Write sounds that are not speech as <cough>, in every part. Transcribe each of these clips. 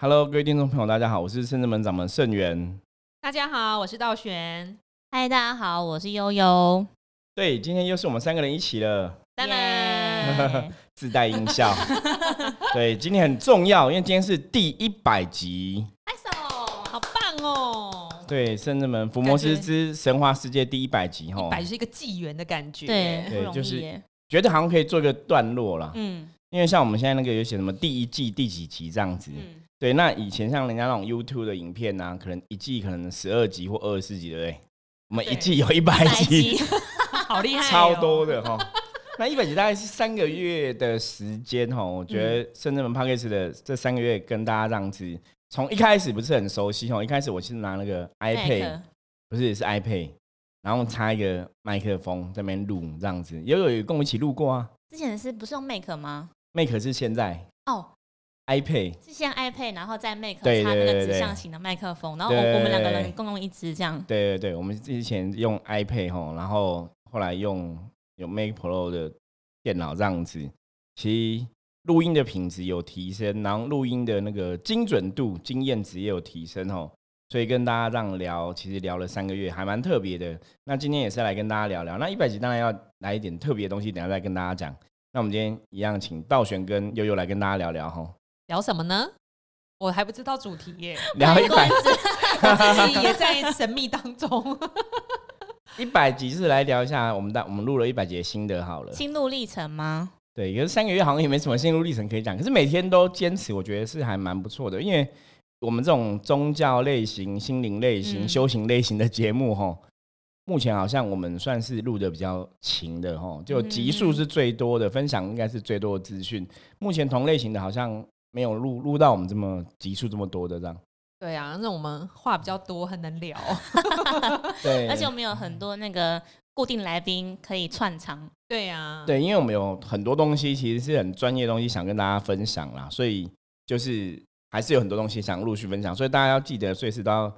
Hello，各位听众朋友，大家好，我是圣智门掌门盛元。大家好，我是道玄。嗨，大家好，我是悠悠。对，今天又是我们三个人一起了，耶 <laughs> 自带音效。<laughs> 对，今天很重要，因为今天是第一百集。拍手，好棒哦！对，圣智门伏魔师之神话世界第一百集哈，百是一个纪元的感觉。对，对就是。觉得好像可以做一个段落了。嗯因为像我们现在那个有写什么第一季第几集这样子。嗯，对，那以前像人家那种 YouTube 的影片啊，可能一季可能十二集或二十四集，对不对？我们一季有一百百集，集，<laughs> 好厉害、哦，超多的哈。那一百集大概是三个月的时间哈，我觉得深圳门 p a c k a g e 的这三个月跟大家这样子，从一开始不是很熟悉哈，一开始我是拿那个 iPad，不是是 iPad，然后插一个麦克风在那边录这样子，也有有跟我一起录过啊。之前是不是用 Make 吗？Make 是现在哦，iPad，是先 iPad，然后再 Make 对插那个指向型的麦克风，然后我对我们两个人共用一支这样。对对对，我们之前用 iPad 吼，然后后来用有 Mac Pro 的电脑这样子，其实录音的品质有提升，然后录音的那个精准度、经验值也有提升吼。所以跟大家这样聊，其实聊了三个月，还蛮特别的。那今天也是来跟大家聊聊。那一百集当然要来一点特别的东西，等下再跟大家讲。那我们今天一样，请道玄跟悠悠来跟大家聊聊吼，聊什么呢？我还不知道主题耶，<laughs> 聊一百集 <laughs> 自己也在神秘当中。<laughs> 一百集是来聊一下我们的我们录了一百集的心得好了。心路历程吗？对，可是三个月好像也没什么心路历程可以讲，可是每天都坚持，我觉得是还蛮不错的。因为我们这种宗教类型、心灵类型、嗯修行类型的节目，哈，目前好像我们算是录的比较勤的，哈，就集数是最多的，分享应该是最多的资讯。目前同类型的好像没有录录到我们这么集数这么多的这样。对啊，那我们话比较多，很能聊。<laughs> 对，而且我们有很多那个固定来宾可以串场。对呀、啊，对，因为我们有很多东西其实是很专业的东西想跟大家分享啦，所以就是还是有很多东西想陆续分享，所以大家要记得随时都要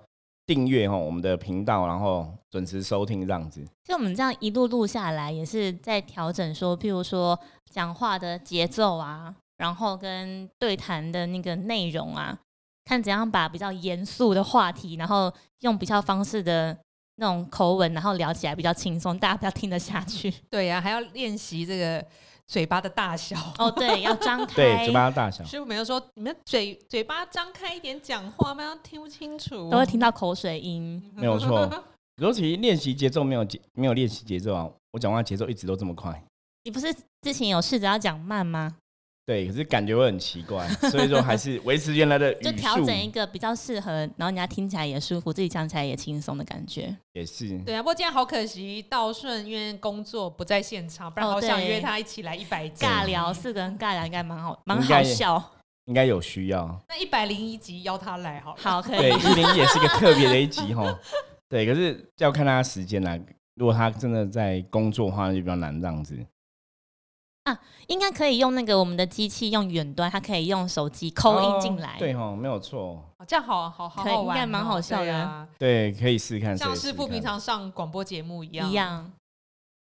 订阅哈我们的频道，然后准时收听这样子。就我们这样一路录下来，也是在调整说，譬如说讲话的节奏啊，然后跟对谈的那个内容啊，看怎样把比较严肃的话题，然后用比较方式的那种口吻，然后聊起来比较轻松，大家比较听得下去。对呀、还要练习这个嘴巴的大小。哦，对，要张开，<laughs> 对，嘴巴的大小。师傅没有说你们嘴嘴巴张开一点讲话，不然听不清楚。都会听到口水音。<laughs> 没有错。尤其练习节奏没有节没有练习节奏啊，我讲话节奏一直都这么快。你不是之前有试着要讲慢吗？对，可是感觉会很奇怪，所以说还是维持原来的 <laughs> 就语速调整一个比较适合，然后人家听起来也舒服，自己讲起来也轻松的感觉。也是。对啊，不过今天好可惜，道顺因为工作不在现场，不然哦好想对约他一起来一百集。尬聊，四个人尬聊应该蛮好，蛮好笑。应该有需要。<laughs> 那一百零一集邀他来好了。好，可 <laughs> 对，以。一零一也是一个特别的一集哈。对，可是要看他时间啦。如果他真的在工作的话，就比较难这样子。应该可以用那个我们的机器用远端，它可以用手机扣音进来。哦对哦，没有错。哦这样好好好可以好玩哦，应该蛮好笑的对啊，对，可以试试看。像师傅平常上广播节目一样。一样。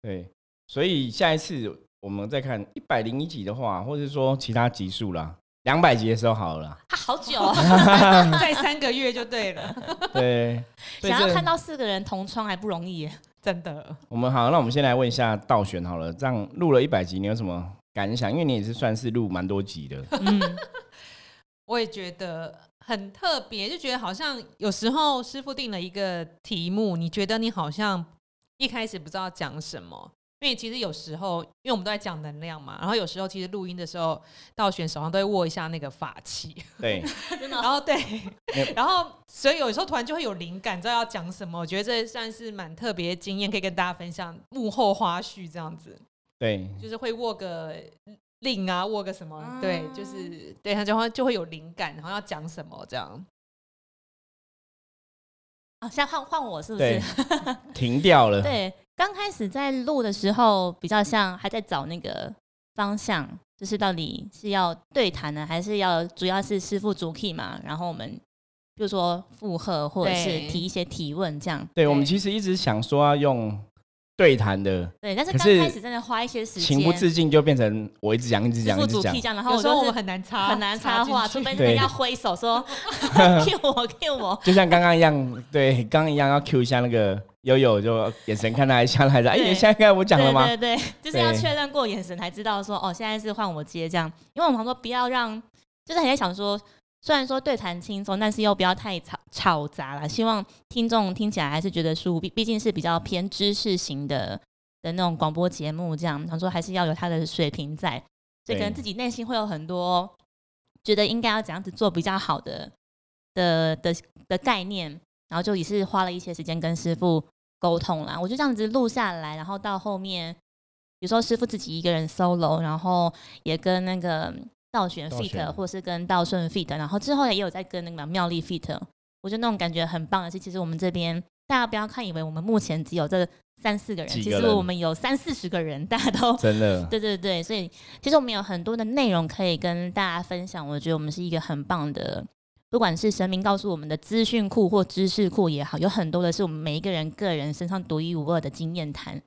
对，所以下一次我们再看一百零一集的话，或者说其他集数啦，两百集的时候好了啦。啊，好久、哦，<laughs> 再三个月就对了，对，<laughs> 所以想要看到四个人同窗还不容易耶。真的。我们好，那我们先来问一下道玄好了，这样录了一百集，你有什么感想？因为你也是算是录蛮多集的。嗯，<laughs> 我也觉得很特别，就觉得好像有时候师傅定了一个题目，你觉得你好像一开始不知道讲什么。因为其实有时候，因为我们都在讲能量嘛，然后有时候其实录音的时候，道玄手上都会握一下那个法器，对，<laughs> 然后对，然后所以有时候突然就会有灵感，知道要讲什么。我觉得这算是蛮特别的经验，可以跟大家分享幕后花絮这样子，对，就是会握个令啊，握个什么，对，啊就是对他就会就会有灵感，然后要讲什么这样。啊，现在换换我是不是？停掉了。<laughs> 对，刚开始在录的时候，比较像还在找那个方向，就是到底是要对谈呢，还是要主要是师傅主 key 嘛？然后我们比如说附和或者是提一些提问这样。对，我们其实一直想说要用对谈的，对，但是刚开始真的花一些时间，情不自禁就变成我一直讲一直讲一直讲傅主题，这样，然后我就是有时候我们很难插，很难插话，除非 <laughs> 对人家挥手说 <laughs> Q 我 Q 我，就像刚刚一样，对，刚刚一样要 Q 一下那个悠悠，就眼神看他一下来着，哎，对现在该我讲了吗？对对 <laughs> 对，就是要确认过眼神才知道说哦，现在是换我接这样，因为我们常说不要让，就是很在想说，虽然说对谈轻松，但是又不要太吵吵杂了，希望听众听起来还是觉得舒服，毕毕竟是比较偏知识型的的那种广播节目，这样他说还是要有他的水平在，所以可能自己内心会有很多觉得应该要怎样子做比较好的的的的概念，然后就也是花了一些时间跟师傅沟通啦。我就这样子录下来，然后到后面，比如说师傅自己一个人 solo，然后也跟那个道玄道 fit，或是跟道顺 fit，然后之后也有在跟那个妙丽 fit。我觉得那种感觉很棒的是，其实我们这边大家不要看以为我们目前只有这三四个人，其实我们有三四十个人，大家都 <laughs> 真的，对对对，所以其实我们有很多的内容可以跟大家分享。我觉得我们是一个很棒的，不管是神明告诉我们的资讯库或知识库也好，有很多的是我们每一个人个人身上独一无二的经验谈，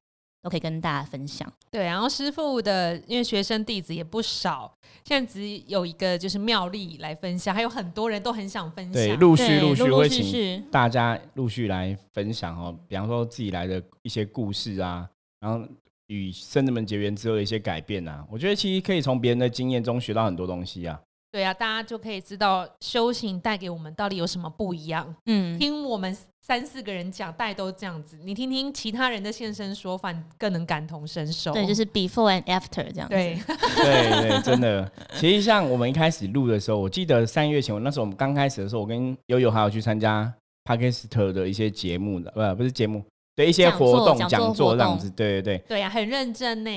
都可以跟大家分享。对，然后师傅的因为学生弟子也不少，现在只有一个就是妙丽来分享，还有很多人都很想分，享。对陆续陆陆续会请续，大家陆续来分享哦，比方说自己来的一些故事啊，然后与圣人们结缘之后的一些改变啊，我觉得其实可以从别人的经验中学到很多东西啊。对啊，大家就可以知道修行带给我们到底有什么不一样。嗯，听我们三四个人讲，大概都这样子。你听听其他人的现身说法，你更能感同身受。对，就是 before and after 这样子。对，<laughs> 对对，真的。其实像我们一开始录的时候，我记得三月前，我那时候我们刚开始的时候，我跟悠悠还有去参加 Podcast 的一些节目的，不不是节目，对一些活动、讲座座这样子。对对对对呀、很认真呢。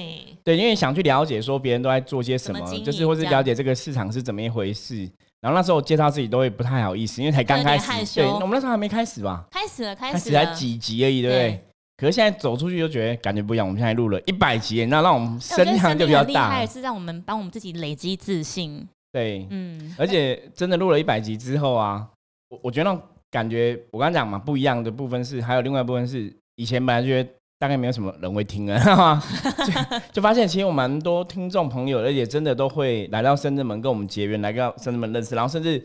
对，因为想去了解说别人都在做些什么，就是或是了解这个市场是怎么一回事。然后那时候介绍自己都会不太好意思，因为才刚开始。对，羞我们那时候还没开始吧？开始了，开开始才。几集而已，对不对？对可是现在走出去就觉得感觉不一样。我们现在录了一百集，那让我们声量就比较大神明很厉害，。是让我们帮我们自己累积自信。对，嗯，而且真的录了一百集之后啊，我我觉得那种感觉，我刚刚讲嘛，不一样的部分是，还有另外一部分是，以前本来觉得大概没有什么人会听啊，<laughs> 就就发现其实有蛮多听众朋友，而且真的都会来到深圳门跟我们结缘，来到深圳门认识，然后甚至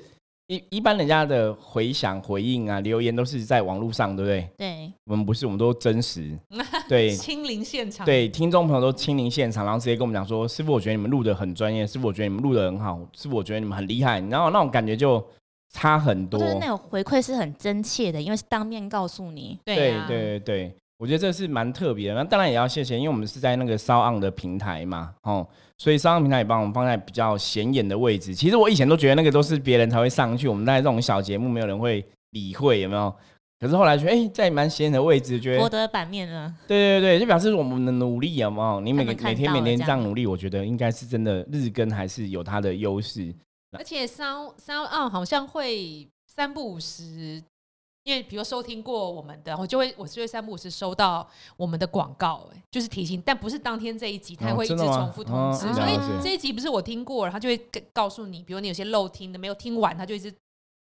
一一般人家的回响、回应啊、留言都是在网络上，对不对？对，我们不是，我们都真实，<laughs> 对。亲临现场。对，听众朋友都亲临现场，然后直接跟我们讲说：“师傅，我觉得你们录的很专业，师傅，我觉得你们录的很好，师傅，我觉得你们很厉害。”然后那种感觉就差很多。就是那种回馈是很真切的，因为是当面告诉你。对对啊对对对，我觉得这是蛮特别的。那当然也要谢谢，因为我们是在那个骚昂的平台嘛，哦，所以骚昂平台也帮我们放在比较显眼的位置。其实我以前都觉得那个都是别人才会上去，我们在这种小节目没有人会理会，有没有？可是后来觉得，哎、在蛮显眼的位置，觉得博得版面了，对对对，就表示我们的努力，有没有？你每每天每天这样努力，我觉得应该是真的日更还是有它的优势。而且三三二好像会三不五时，因为比如收听过我们的，我就会我就会三不五时收到我们的广告、哎，就是提醒，但不是当天这一集，它哦会一直重复通知，哦所以这一集不是我听过然后就会跟告诉你，比如你有些漏听的没有听完，它就一直。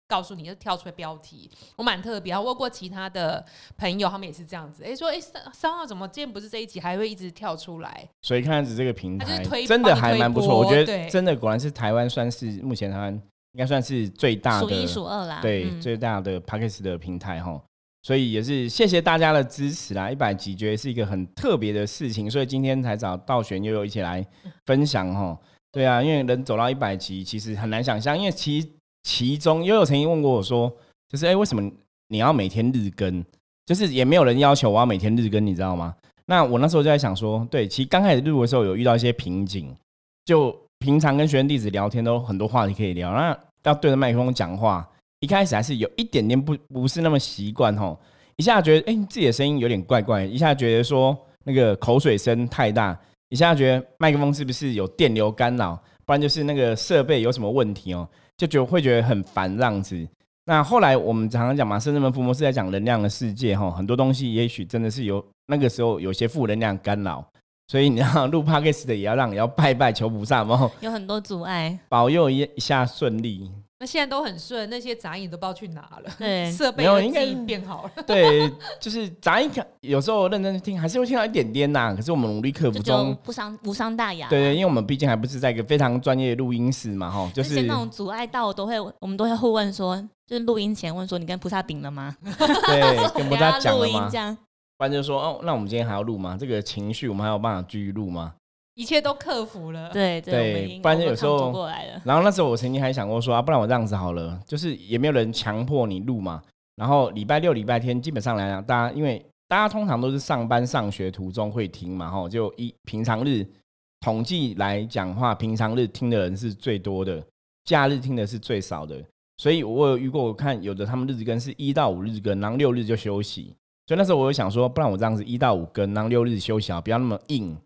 告诉你就跳出来标题，我蛮特别。我问过其他的朋友，他们也是这样子。哎、说哎三三号怎么今天不是这一集，还会一直跳出来？所以看样子这个平台真的还蛮不错，我觉得真的果然是台湾算是目前台湾应该算是最大的数一数二啦。对、嗯最大的 p a c k a g e 的平台哈，所以也是谢谢大家的支持啦。一百集觉得是一个很特别的事情，所以今天才找道玄悠悠一起来分享哈。对啊，因为能走到一百集其实很难想象，因为其其中悠悠曾经问过我说，就是哎、诶为什么你要每天日更？就是也没有人要求我要每天日更，你知道吗？那我那时候就在想说，对，其实刚开始录的时候有遇到一些瓶颈，就平常跟学生弟子聊天都很多话题可以聊，那要对着麦克风讲话，一开始还是有一点点不不是那么习惯吼，一下觉得哎、自己的声音有点怪怪，一下觉得说那个口水声太大，一下觉得麦克风是不是有电流干扰，不然就是那个设备有什么问题哦，就觉得会觉得很烦这样子。那后来我们常常讲嘛，圣人们伏魔是在讲能量的世界哈，很多东西也许真的是有那个时候有些负能量干扰，所以你要录 <laughs> podcast 的也要让也要拜拜求菩萨，然后有很多阻碍。保佑一一下顺利。那现在都很顺，那些杂音都不知道去哪了，对 <laughs> 设备应该变好了。<laughs> 对，就是杂音看，有时候认真听还是会听到一点点呐。可是我们努力克服中，不伤无伤大雅。对对，因为我们毕竟还不是在一个非常专业的录音室嘛，哈，就就是那种阻碍到，我都会我们都会互问说，就是录音前问说你跟菩萨顶了吗？对，<laughs> 跟菩萨讲了吗？不然就说哦，那我们今天还要录吗？这个情绪我们还有办法继续录吗？一切都克服了。对对不然就有时候过来了。然后那时候我曾经还想过说啊，不然我这样子好了，就是也没有人强迫你录嘛。然后礼拜六、礼拜天基本上来讲，大家因为大家通常都是上班、上学途中会听嘛，吼，就一平常日统计来讲话，平常日听的人是最多的，假日听的是最少的。所以我有遇过，我看有的他们日子更是一到五日更，然后六日就休息。所以那时候我就想说，不然我这样子一到五更，然后六日休息啊，不要那么硬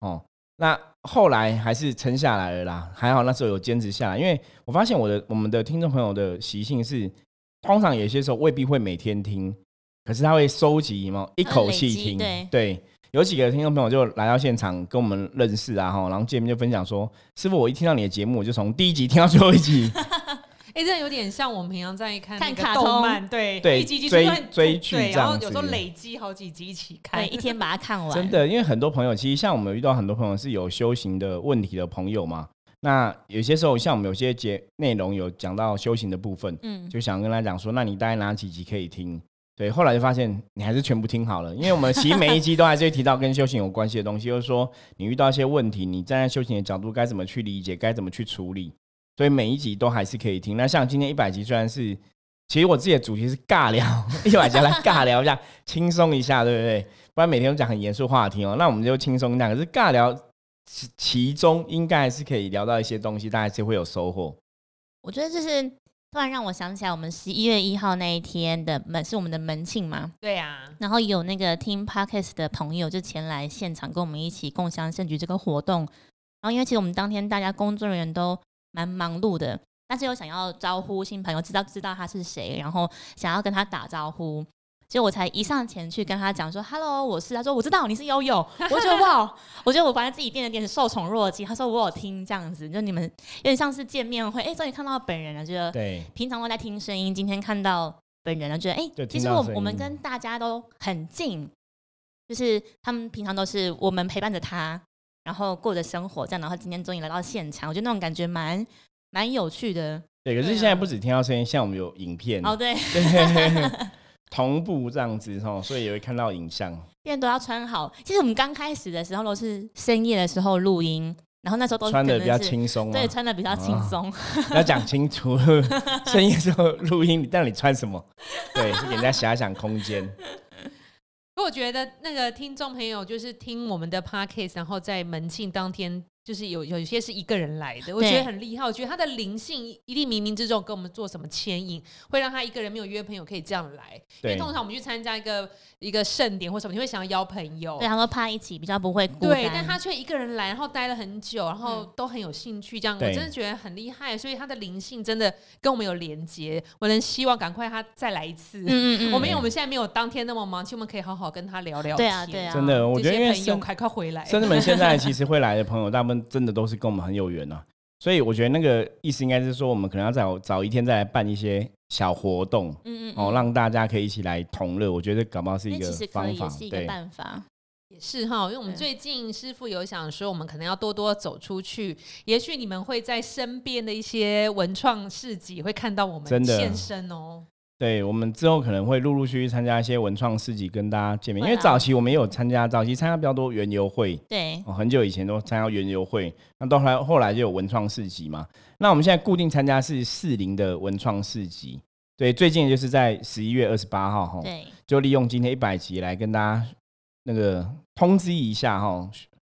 哦。那后来还是撑下来了啦，还好那时候有坚持下来，因为我发现我的我们的听众朋友的习性是，通常有些时候未必会每天听，可是他会收集嘛，一口气听，对。有几个听众朋友就来到现场跟我们认识啊，哈，然后见面就分享说，师傅，我一听到你的节目，我就从第一集听到最后一集，哎、这有点像我们平常在看看卡通漫，对对一集一集追追剧然后有时候累积好几集一起看，对，一天把它看完，真的，因为很多朋友其实像我们有遇到很多朋友是有修行的问题的朋友嘛，那有些时候像我们有些节内容有讲到修行的部分，嗯，就想跟他讲说，那你大概哪几集可以听？对，后来就发现你还是全部听好了，因为我们其实每一集都还是会提到跟修行有关系的东西，就是说你遇到一些问题，你站在修行的角度该怎么去理解，该怎么去处理，所以每一集都还是可以听。那像今天一百集虽然是，其实我自己的主题是尬聊，<laughs> 一百集来尬聊一下，轻松一下，对不对？不然每天都讲很严肃话题哦，那我们就轻松一下。可是尬聊其其中应该还是可以聊到一些东西，大家是会有收获。我觉得就是突然让我想起来，我们十一月一号那一天的门是我们的门庆嘛，对啊，然后有那个听 podcast 的朋友就前来现场跟我们一起共享盛举这个活动。然后因为其实我们当天大家工作人员都蛮忙碌的，但是又想要招呼新朋友，知道知道他是谁，然后想要跟他打招呼。结果我才一上前去跟他讲说：“Hello，我是。”他说：“我知道你是悠悠。”我觉得 <laughs> 哇，我觉得我发现自己变得有点受宠若惊。他说：“我有听这样子，就你们有点像是见面会，哎，终于看到本人了，觉得对，平常都在听声音，今天看到本人了，觉得哎、就其实我我们跟大家都很近，就是他们平常都是我们陪伴着他，然后过着生活这样，然后今天终于来到现场，我觉得那种感觉蛮蛮有趣的。对，可是现在不止听到声音，像我们有影片，哦，对，对，同步这样子哦，所以也会看到影像。现在都要穿好。其实我们刚开始的时候都是深夜的时候录音，然后那时候都穿的比较轻松、啊，对，穿的比较轻啊松。要讲清楚。<laughs> 深夜时候录音，但你穿什么？对，是给人家遐想空间。可我觉得那个听众朋友就是听我们的 podcast，然后在门庆当天，就是有有一些是一个人来的，我觉得很厉害。我觉得他的灵性一定冥冥之中跟我们做什么牵引，会让他一个人没有约朋友可以这样来。因为，通常我们去参加一个一个盛典或什么，你会想要邀朋友对，。他说怕一起比较不会孤对，但他却一个人来，然后待了很久，然后嗯都很有兴趣，这样我真的觉得很厉害。所以他的灵性真的跟我们有连接，我能希望赶快他再来一次。嗯嗯嗯，我们因为我们现在没有当天那么忙，其实我们可以好好跟他聊聊天。对啊对啊真的，我觉得因为这些朋友快快回来。深圳们现在其实会来的朋友，大部分真的都是跟我们很有缘啊。所以我觉得那个意思应该是说，我们可能要早早一天再来办一些小活动嗯嗯哦，让大家可以一起来同乐。我觉得搞不好是一个方法以也是，一个对。办法。也是哈，因为我们最近师傅有想说，我们可能要多多走出去，也许你们会在身边的一些文创市集会看到我们的现身哦。对，我们之后可能会陆陆续续参加一些文创市集，跟大家见面。因为早期我们也有参加，早期参加比较多园游会，对，哦，很久以前都参加园游会，那到后来后来就有文创市集嘛。那我们现在固定参加是四零的文创市集，对，最近就是在十一月二十八号哈，对，就利用今天一百集来跟大家那个通知一下哈，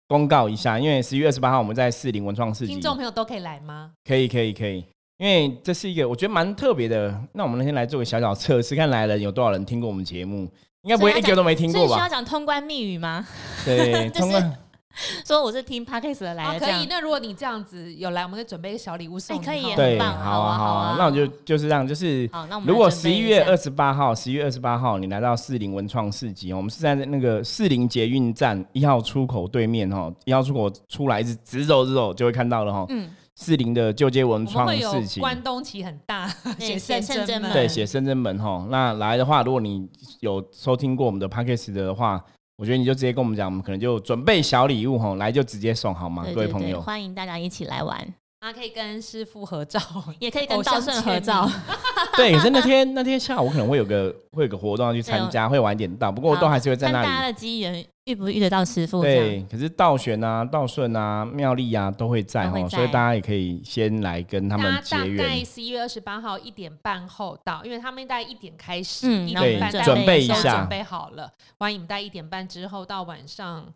公告一下，因为十一月二十八号我们在四零文创市集听，众朋友都可以来吗？可以可以可以，因为这是一个我觉得蛮特别的。那我们那天来做个小小测试，看来了有多少人听过我们节目，应该不会一个都没听过吧所以需要？讲通关密语吗？对，<laughs> 就是通关说我是听 podcast 的来可以。那如果你这样子有来，我们可以准备一个小礼物送你。哎可以很棒好啊，好啊好啊那我就就是这样，就是好，那我们如果十一月二十八号，十一月二十八号你来到士林文创市集，我们是在那个士林捷运站一号出口对面哈，一号出口出来一直直走直走就会看到了哈。嗯，士林的旧街文创会有市集，关东旗很大，<laughs> 写写圣真门对，写深圳门哈。那来的话，如果你有收听过我们的 p a c k a g e 的话，我觉得你就直接跟我们讲，我们可能就准备小礼物哈，来就直接送好吗？对对对，各位朋友。欢迎大家一起来玩，啊，可以跟师傅合照，也可以跟道顺合照名。<laughs> 对，可是那天那天下午可能会有个会有个活动要去参加，会晚一点到，不过都还是会在那里。大家的机缘遇不遇得到师傅，对，可是道玄啊、道顺啊、妙丽啊都会在哈，都会在所以大家也可以先来跟他们结缘大结缘概。十一月二十八号一点半后到，因为他们大概一点开始，嗯对一点半大家准备一下准备好了。欢迎你们在一点半之后到晚上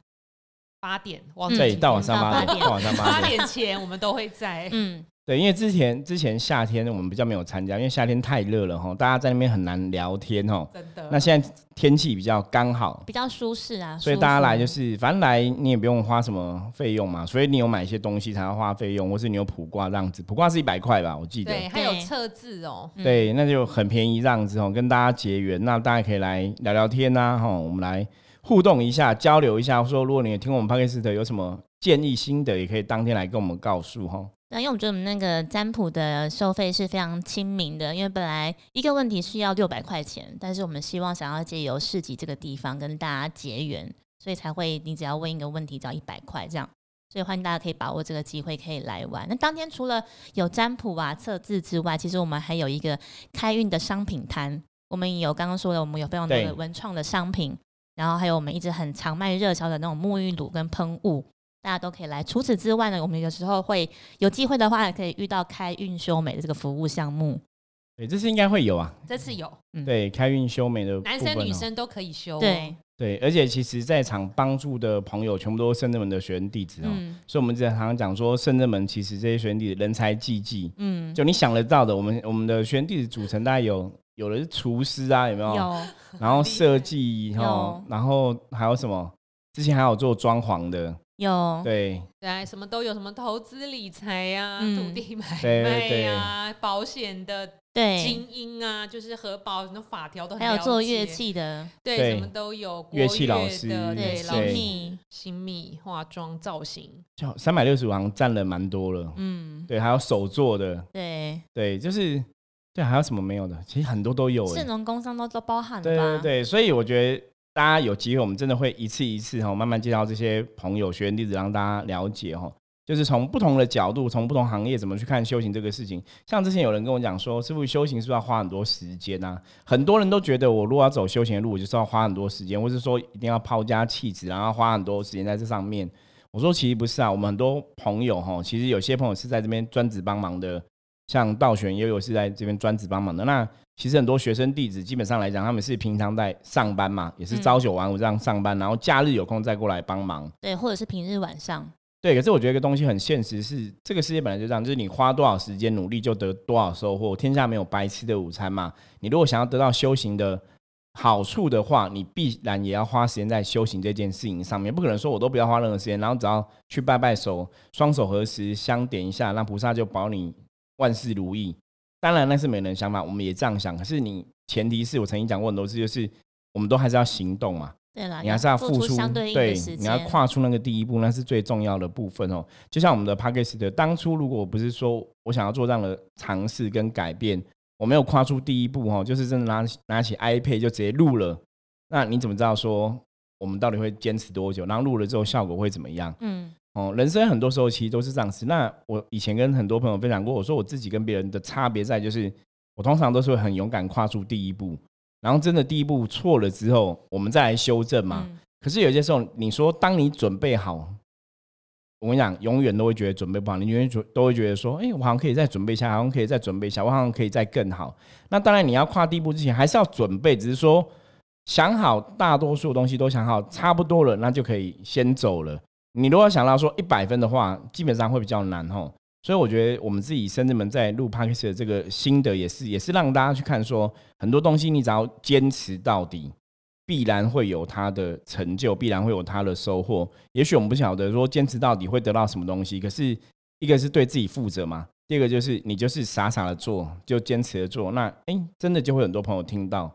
八点，忘记对，到晚上八点，到晚上八八点。前我们都会在。嗯，对，因为之前之前夏天我们比较没有参加，因为夏天太热了哈，大家在那边很难聊天哦。真的，那现在天气比较刚好，比较舒适啊，所以大家来就是，反正来你也不用花什么费用嘛，所以你有买一些东西才要花费用，或是你有卜卦这样子，卜卦是一百块吧，我记得。对，还有对测字哦。嗯对，那就很便宜这样子哦，跟大家结缘，那大家可以来聊聊天呐、哈，我们来互动一下，交流一下。说如果你也听我们 p o d c s 有什么建议心得，也可以当天来跟我们告诉哈。那，因为我们觉得我们那个占卜的收费是非常亲民的，因为本来一个问题是要六百块钱，但是我们希望想要借由市集这个地方跟大家结缘，所以才会你只要问一个问题只要一百块这样，所以欢迎大家可以把握这个机会可以来玩。那当天除了有占卜啊、测字之外，其实我们还有一个开运的商品摊，我们也有刚刚说的，我们有非常多的文创的商品，然后还有我们一直很常卖热销的那种沐浴乳跟喷雾。大家都可以来。除此之外呢，我们有时候会有机会的话，也可以遇到开运修美的这个服务项目。对，这次应该会有啊。这次有对，开运修美的部男生女生都可以修哦。对，对，而且其实在场帮助的朋友全部都是圣正门的学员弟子哦，嗯所以我们之前常常讲说，圣正门其实这些学员弟子人才济济，嗯，就你想得到的，我们我们的学员弟子组成大概有有的是厨师啊，有没有？有。然后设计 <laughs> 哈有，然后还有什么？之前还有做装潢的，有，对。对啊，什么都有，什么投资理财呀、嗯。土地买对卖对呀、保险的对，精英啊，就是核保那法条都很还有做乐，器的，对，对。什么都有，乐器老师对，新老师密，新密化妆造型，就三百六十五行占了蛮多了。嗯，对，还有手做的，对，对，就是对，还有什么没有的？其实很多都有哎。市农工商都都包含了对？对对，所以我觉得大家有机会，我们真的会一次一次哈，慢慢介绍这些朋友、学员弟子，让大家了解哈。就是从不同的角度，从不同行业怎么去看修行这个事情。像之前有人跟我讲说，师傅修行是不是要花很多时间啊？很多人都觉得我如果要走修行的路，我就是要花很多时间，或是说一定要抛家弃子，然后花很多时间在这上面。我说其实不是啊，我们很多朋友哈，其实有些朋友是在这边专职帮忙的，像道玄也有是在这边专职帮忙的。那其实很多学生弟子基本上来讲，他们是平常在上班嘛，也是嗯朝九晚五这样上班，然后假日有空再过来帮忙。对，或者是平日晚上，对，可是我觉得一个东西很现实是，这个世界本来就这样，就是你花多少时间努力就得多少收获。天下没有白吃的午餐嘛。你如果想要得到修行的好处的话，你必然也要花时间在修行这件事情上面。不可能说我都不要花任何时间，然后只要去拜拜手，双手合十，香点一下，让菩萨就保你万事如意。当然那是每人想法，我们也这样想。可是你前提是我曾经讲过很多次，就是我们都还是要行动嘛。对啦，你还是要付付出，相对你要，跨出那个第一步，那是最重要的部分哦。就像我们的 p a c k a g e 的当初，如果我不是说我想要做这样的尝试跟改变，我没有跨出第一步哦，就是真的拿拿起 iPad 就直接录了，那你怎么知道说我们到底会坚持多久？然后录了之后效果会怎么样？嗯，哦，人生很多时候其实都是这样子。那我以前跟很多朋友分享过，我说我自己跟别人的差别在就是，我通常都是会很勇敢跨出第一步，然后真的第一步错了之后，我们再来修正嘛。嗯可是有些时候，你说当你准备好，我跟你讲，永远都会觉得准备不好，你永远觉都会觉得说，哎、我好像可以再准备一下，好像可以再准备一下，我好像可以再更好。那当然，你要跨第一步之前，还是要准备，只是说想好，大多数东西都想好，差不多了，那就可以先走了。你如果想到说一百分的话，基本上会比较难吼。所以我觉得我们自己深圳们在录 p o d c a s t 的这个心得也是，也是让大家去看说，很多东西你只要坚持到底，必然会有它的成就，必然会有它的收获。也许我们不晓得说坚持到底会得到什么东西，可是一个是对自己负责嘛，第二个就是你就是傻傻的做，就坚持的做，那哎，真的就会很多朋友听到。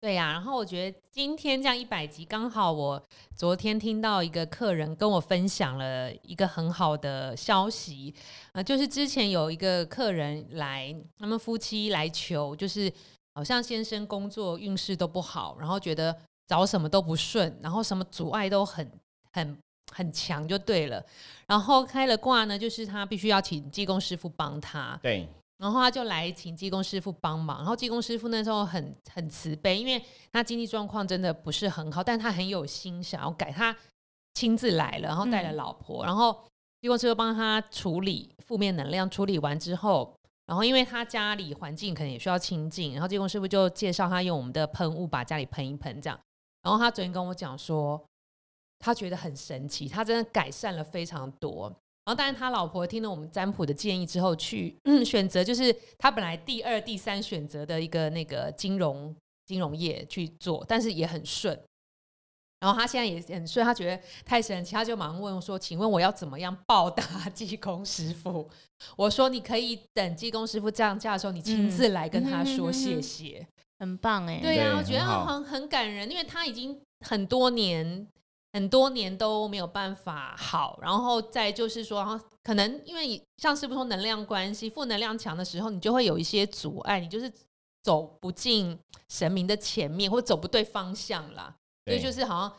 对呀，然后我觉得今天这样一百集，刚好我昨天听到一个客人跟我分享了一个很好的消息呃，就是之前有一个客人来，他们夫妻来求，就是好像先生工作运势都不好，然后觉得找什么都不顺，然后什么阻碍都很很很强，就对了。然后开了卦呢，就是他必须要请济公师傅帮他。对。然后他就来请技工师傅帮忙，然后技工师傅那时候很很慈悲，因为他经济状况真的不是很好，但他很有心想要改，他亲自来了，然后带了老婆，然后技工师傅帮他处理负面能量，处理完之后，然后因为他家里环境可能也需要清净，然后技工师傅就介绍他用我们的喷雾把家里喷一喷这样，然后他昨天跟我讲说，他觉得很神奇，他真的改善了非常多。然后，当然，他老婆听了我们占卜的建议之后，去选择就是他本来第二、第三选择的一个那个金融金融业去做，但是也很顺。然后他现在也很顺，他觉得太神奇，他就马上问说：“请问我要怎么样报答济公师傅？” <laughs> 我说：“你可以等济公师傅降价的时候，你亲自来跟他说谢谢。”很棒哎，对呀，我觉得很很感人，因为他已经很多年。很多年都没有办法好，然后再就是说，可能因为像是不说能量关系，负能量强的时候，你就会有一些阻碍，你就是走不进神明的前面，或走不对方向啦。所以就是好像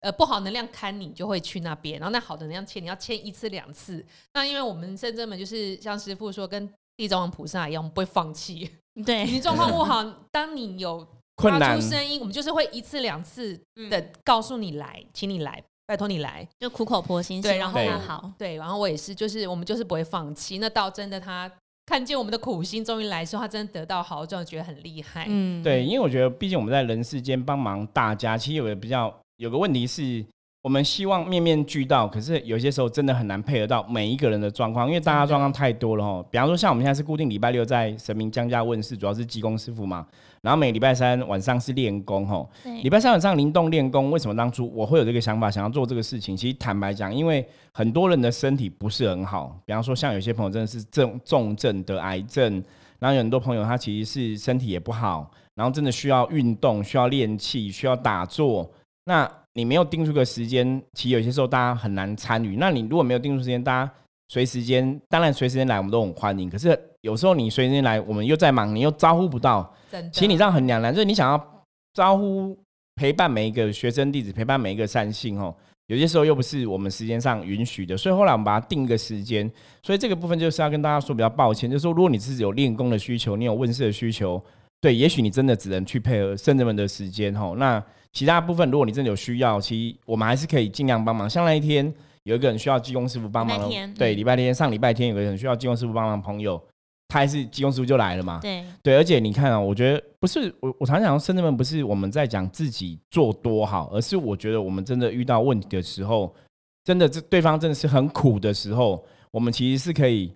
呃不好能量看你，就会去那边，然后那好的能量牵你要牵一次两次。那因为我们深圳们就是像师傅说，跟地藏王菩萨一样，我们不会放弃。对 <laughs> 你状况不好，当你有。发出声音，我们就是会一次两次的告诉你来，请你来，拜托你来，就苦口婆心，对，然后好，对，然后我也是，就是我们就是不会放弃。那到真的他看见我们的苦心，终于来的时候，他真的得到好转，觉得很厉害。嗯，对，因为我觉得，毕竟我们在人世间帮忙大家，其实有个比较有个问题是。我们希望面面俱到，可是有些时候真的很难配合到每一个人的状况，因为大家状况太多了哈。比方说，像我们现在是固定礼拜六在神明降价问世，主要是济公师傅嘛。然后每礼拜三晚上是练功吼。礼拜三晚上灵动练功，为什么当初我会有这个想法，想要做这个事情？其实坦白讲，因为很多人的身体不是很好。比方说，像有些朋友真的是重重症得癌症，然后有很多朋友他其实是身体也不好，然后真的需要运动、需要练气、需要打坐。那你没有定出个时间，其实有些时候大家很难参与。那你如果没有定出时间，大家随时间，当然随时间来，我们都很欢迎。可是有时候你随时间来，我们又在忙，你又招呼不到。其实你这样很两难，就是你想要招呼陪伴每一个学生弟子，陪伴每一个善信哦，有些时候又不是我们时间上允许的。所以后来我们把它定一个时间。所以这个部分就是要跟大家说比较抱歉，就是说如果你自己有练功的需求，你有问世的需求，对，也许你真的只能去配合圣人们的时间哦。那其他部分，如果你真的有需要，其实我们还是可以尽量帮忙。像那一天有一个人需要技工师傅帮忙，对，礼拜天上礼拜天有个人需要技工师傅帮忙，朋友他还是技工师傅就来了嘛。对对，而且你看啊，我觉得不是我我常讲，深圳们不是我们在讲自己做多好，而是我觉得我们真的遇到问题的时候，真的这对方真的是很苦的时候，我们其实是可以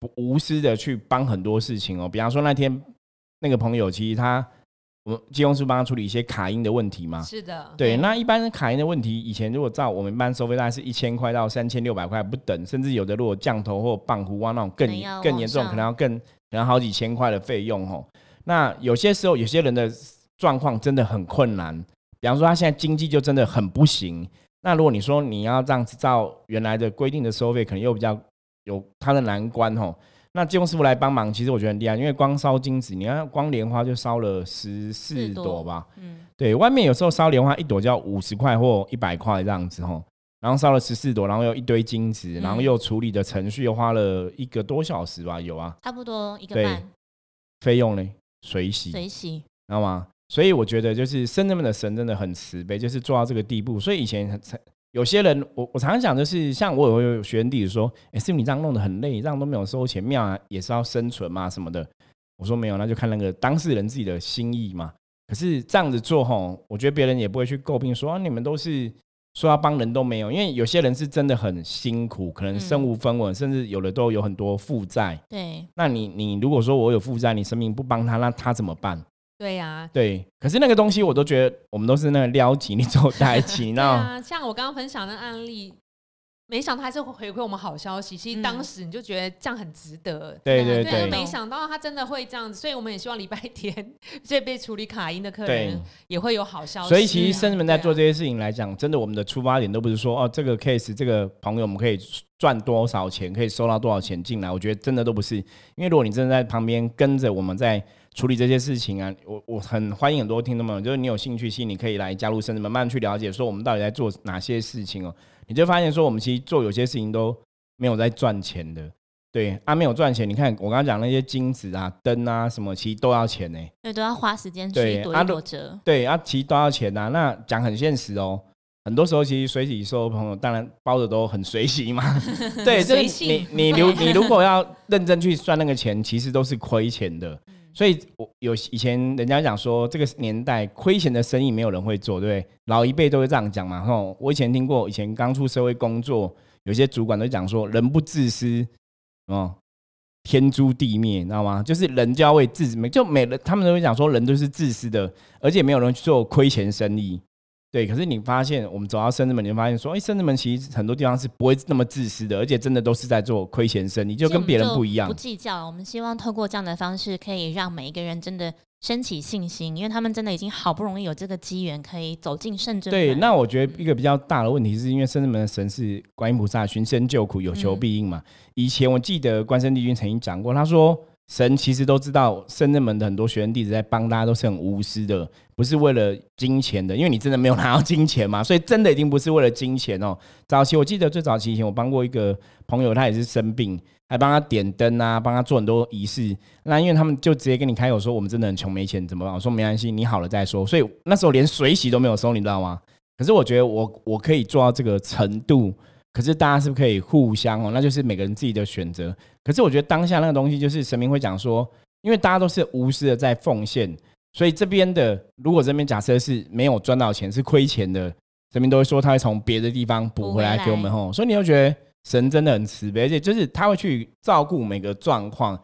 不无私的去帮很多事情哦。比方说那天那个朋友，其实他。我们金融是帮他处理一些卡音的问题嘛？是的，对。那一般卡音的问题，以前如果照我们一般收费，大概是一千块到三千六百块不等，甚至有的如果降头或棒壶啊那种更更严重，可能要更可能好几千块的费用哦。那有些时候有些人的状况真的很困难，比方说他现在经济就真的很不行。那如果你说你要这样子照原来的规定的收费，可能又比较有他的难关哦。那技工师傅来帮忙，其实我觉得很厉害，因为光烧金子，你看光莲花就烧了十四朵吧，嗯，对，外面有时候烧莲花一朵就要五十块或一百块这样子吼，然后烧了十四朵，然后又一堆金子，然后又处理的程序又花了一个多小时吧，有啊，差不多一个半，费用呢？水洗，水洗，知道吗？所以我觉得就是深圳们的神真的很慈悲，就是做到这个地步，所以以前很。有些人，我我常常讲，就是像我有学员弟子说：“哎，是你这样弄得很累，这样都没有收钱，庙啊也是要生存嘛，什么的。”我说没有，那就看那个当事人自己的心意嘛。可是这样子做吼，我觉得别人也不会去诟病说啊，你们都是说要帮人都没有，因为有些人是真的很辛苦，可能身无分文，甚至有的都有很多负债。对，那你你如果说我有负债，你生命不帮他，那他怎么办？对呀、对，可是那个东西我都觉得我们都是那个撩起，你走在一起，<laughs> 对那啊，像我刚刚分享的案例，没想到还是会回馈我们好消息。其实嗯当时你就觉得这样很值得。对对对没想到他真的会这样子，所以我们也希望礼拜天 <laughs> 这被处理卡音的客人。也会有好消息啊。所以其实甚至们在做这些事情来讲，真的我们的出发点都不是说哦，这个 case 这个朋友我们可以赚多少钱，可以收到多少钱进来。我觉得真的都不是，因为如果你真的在旁边跟着我们在处理这些事情啊，我我很欢迎很多听众朋友，就是你有兴趣，其实你可以来加入，甚至慢慢去了解，说我们到底在做哪些事情哦。你就发现说，我们其实做有些事情都没有在赚钱的。对啊，没有赚钱。你看我刚刚讲那些金子啊、灯啊什么，其实都要钱呢、对，都要花时间去躲对啊如一躲折。对啊，其实都要钱呐、那讲很现实哦，很多时候其实水洗收的朋友，当然包的都很随喜嘛。<laughs> 对，就是随性你你如你如果要认真去算那个钱，其实都是亏钱的。所以，我有以前人家讲说，这个年代亏钱的生意没有人会做，对不对？老一辈都会这样讲嘛。吼，我以前听过，以前刚出社会工作，有些主管都讲说，人不自私，哦，天诛地灭，你知道吗？就是人就要为自己，就每人他们都会讲说，人都是自私的，而且没有人去做亏钱生意。对，可是你发现我们走到深圳门，你就发现说，哎、深圳门其实很多地方是不会那么自私的，而且真的都是在做亏钱生意，就跟别人不一样不。计较。我们希望透过这样的方式，可以让每一个人真的升起信心，因为他们真的已经好不容易有这个机缘，可以走进圣真门。对，那我觉得一个比较大的问题是因为深圳门的神是观音菩萨，寻声救苦，有求必应嘛。以前我记得关圣帝君曾经讲过，他说神其实都知道深圳门的很多学生弟子在帮大家都是很无私的，不是为了金钱的，因为你真的没有拿到金钱嘛，<laughs> 所以真的一定不是为了金钱哦。早期我记得最早期以前我帮过一个朋友，他也是生病。还帮他点灯啊，帮他做很多仪式。那因为他们就直接跟你开口说，我们真的很穷，没钱怎么办？我说没关系，你好了再说。所以那时候连水洗都没有收，你知道吗？可是我觉得我我可以做到这个程度，可是大家是不是可以互相哦？那就是每个人自己的选择。可是我觉得当下那个东西，就是神明会讲说，因为大家都是无私的在奉献，所以这边的如果这边假设是没有赚到钱，是亏钱的，神明都会说他会从别的地方补回来给我们吼。所以你又觉得神真的很慈悲，而且就是他会去照顾每个状况。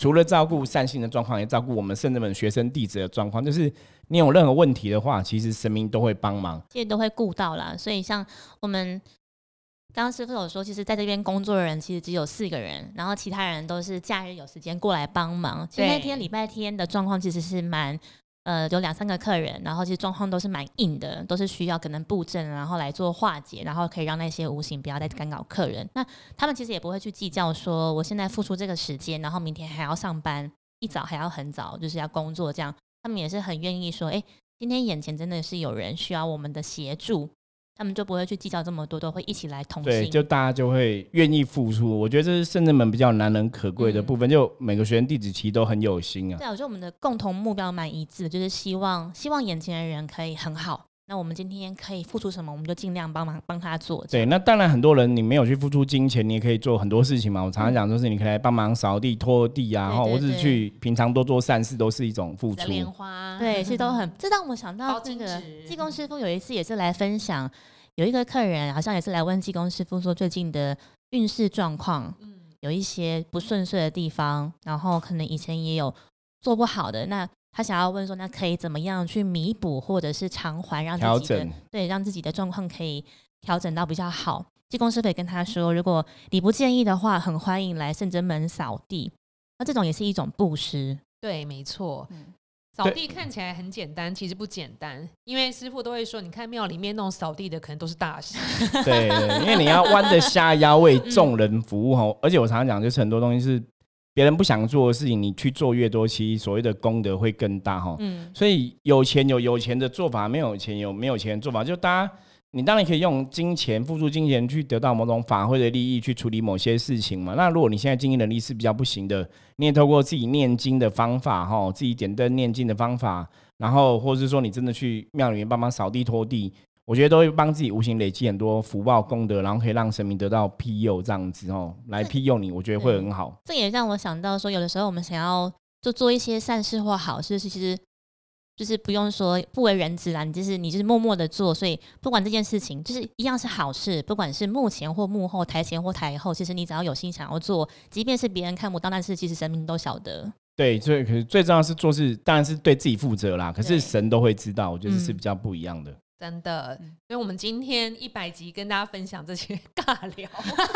除了照顾善心的状况，也照顾我们圣人们学生弟子的状况。就是你有任何问题的话，其实神明都会帮忙。这些都会顾到啦。所以像我们刚刚师傅有说，其实在这边工作的人其实只有四个人，然后其他人都是假日有时间过来帮忙。其实那天礼拜天的状况其实是蛮。呃，有两三个客人，然后其实状况都是蛮硬的，都是需要可能布阵，然后来做化解，然后可以让那些无形不要再干扰客人。那他们其实也不会去计较说，我现在付出这个时间，然后明天还要上班，一早还要很早，就是要工作这样。他们也是很愿意说，哎、今天眼前真的是有人需要我们的协助，他们就不会去计较这么多，都会一起来同对，就大家就会愿意付出。我觉得这是圣人们比较难能可贵的部分，就每个学员弟子其实都很有心啊。对啊，我觉得我们的共同目标蛮一致的，就是希望希望眼前的人可以很好。那我们今天可以付出什么，我们就尽量帮忙帮他做。这对，那当然很多人你没有去付出金钱，你也可以做很多事情嘛。我常常讲就是你可以来帮忙扫地、拖地啊，然后或是对对对去平常多做善事，都是一种付出。的莲花，对，其实都很。<laughs> 这让我想到这个纸济公师傅有一次也是来分享，有一个客人好像也是来问济公师傅说最近的运势状况，嗯，有一些不顺遂的地方，然后可能以前也有做不好的，那他想要问说，那可以怎么样去弥补或者是偿还，让自己的整，对让自己的状况可以调整到比较好。济公师傅也跟他说，如果你不介意的话，很欢迎来圣真门扫地。那这种也是一种布施，对，没错。嗯扫对地看起来很简单，其实不简单，因为师傅都会说，你看庙里面那种扫地的，可能都是大师。<laughs> 对对，因为你要弯着下腰为众人服务哈。而且我常常讲，就是很多东西是别人不想做的事情，你去做越多，其实所谓的功德会更大哈。嗯，所以有钱有有钱的做法，没有钱有没有钱的做法。就大家，你当然可以用金钱付出金钱去得到某种法会的利益，去处理某些事情嘛。那如果你现在经济能力是比较不行的，你也透过自己念经的方法，哈，自己点灯念经的方法，然后或者是说你真的去庙里面帮忙扫地拖地。我觉得都会帮自己无形累积很多福报功德，然后可以让神明得到庇佑，这样子哦，来庇佑你，我觉得会很好。这也让我想到说，有的时候我们想要就做一些善事或好事，其实就是不用说不为人知啦，你就是你就是默默的做，所以不管这件事情就是一样是好事，不管是幕前或幕后，台前或台后，其实你只要有心想要做，即便是别人看不到，但是其实神明都晓得。对，最可是最重要是做事，当然是对自己负责啦。可是神都会知道，我觉得是嗯比较不一样的。真的，嗯所以我们今天一百集跟大家分享这些 <laughs> 尬聊，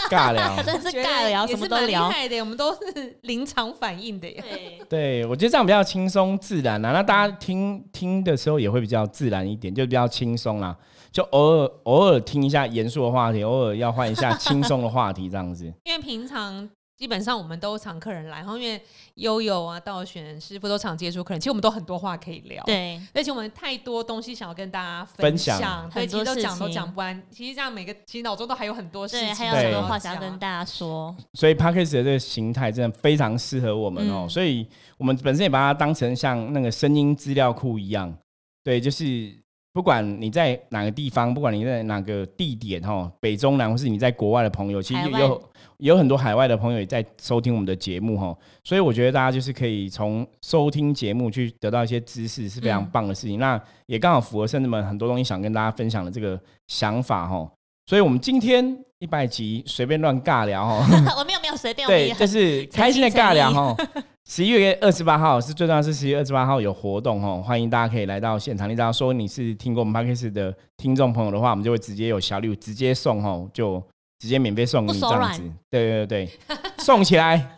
尬聊，<laughs> 真的是尬聊，也是蛮厉什么都聊。害的，我们都是临场反应的耶。对，<laughs> 对我觉得这样比较轻松自然啦。那大家听听的时候也会比较自然一点，就比较轻松啦。就偶尔偶尔听一下严肃的话题，偶尔要换一下轻松的话题，这样子。因为平常基本上我们都常客人来，然后因为悠悠啊、道玄师傅都常接触客人，其实我们都很多话可以聊。，对，而且我们太多东西想要跟大家分享，享对，很多事其实都讲都情讲不完。其实这样每个其实脑中都还有很多事情，对，还有对很多话想要跟大家说。所以 p a c k a g e 的这个形态真的非常适合我们哦、嗯所以我们本身也把它当成像那个声音资料库一样，对，就是不管你在哪个地方，不管你在哪个地点哈，北中南，或是你在国外的朋友，其实有有很多海外的朋友也在收听我们的节目哈，所以我觉得大家就是可以从收听节目去得到一些知识，是非常嗯棒的事情。那也刚好符合甚至们很多东西想跟大家分享的这个想法哈。所以我们今天一百集随便乱尬聊哦。<laughs> 我没有没有随便，对，就是开心的尬聊诚哈。<laughs> 十一月二十八号是最重要，是十一月二十八号有活动哦，欢迎大家可以来到现场。你只要说你是听过我们 podcast 的听众朋友的话，我们就会直接有小礼物直接送哦，就直接免费送给你这样子。对对对，送起来。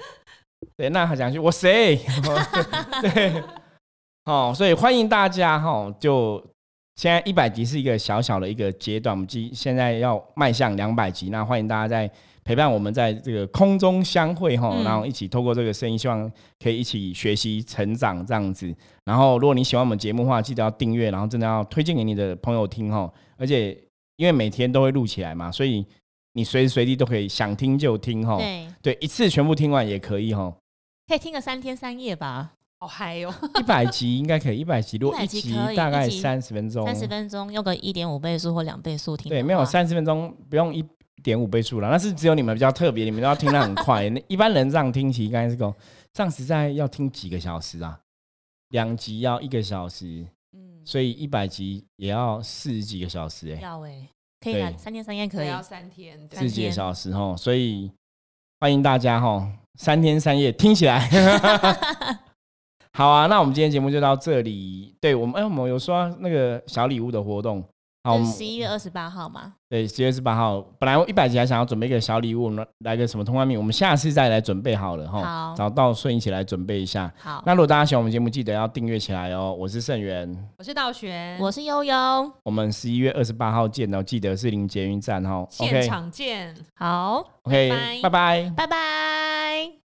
对，那他讲句我谁？<laughs> 对，哦，所以欢迎大家哈，就现在一百集是一个小小的一个阶段，我们今现在要迈向两百集，那欢迎大家在陪伴我们在这个空中相会哈，嗯然后一起透过这个声音，希望可以一起学习成长这样子。然后，如果你喜欢我们节目的话，记得要订阅，然后真的要推荐给你的朋友听哈。而且因为每天都会录起来嘛，所以你随时随地都可以想听就听哈。对，对，一次全部听完也可以哈。可以听个三天三夜吧，好嗨哦！一百集应该可以，一百集如果一100集大概三十分钟，三十分钟用个一点五倍速或两倍速听。对，没有三十分钟，不用一点五倍速了，那是只有你们比较特别，你们都要听得很快。<laughs> 那一般人这样听，其实刚才是够，这样实在要听几个小时啊？两集要一个小时，嗯，所以一百集也要四十几个小时、欸，要哎，可以啊，三天三夜可以。要三天，对四十几个小时哦，所以欢迎大家哈，三天三夜听起来。<laughs> 好啊，那我们今天节目就到这里。对我们，哎、我们有说那个小礼物的活动，好，我们十一月二十八号嘛，对，十一月二十八号，本来我一百集还想要准备一个小礼物，来来个什么通关密，我们下次再来准备好了哈。好找到顺一起来准备一下。好，那如果大家喜欢我们节目，记得要订阅起来哦。我是盛元，我是道玄，我是悠悠，我们十一月二十八号见哦，记得是临捷运站哈。现场见。好，OK，拜拜拜拜。拜拜。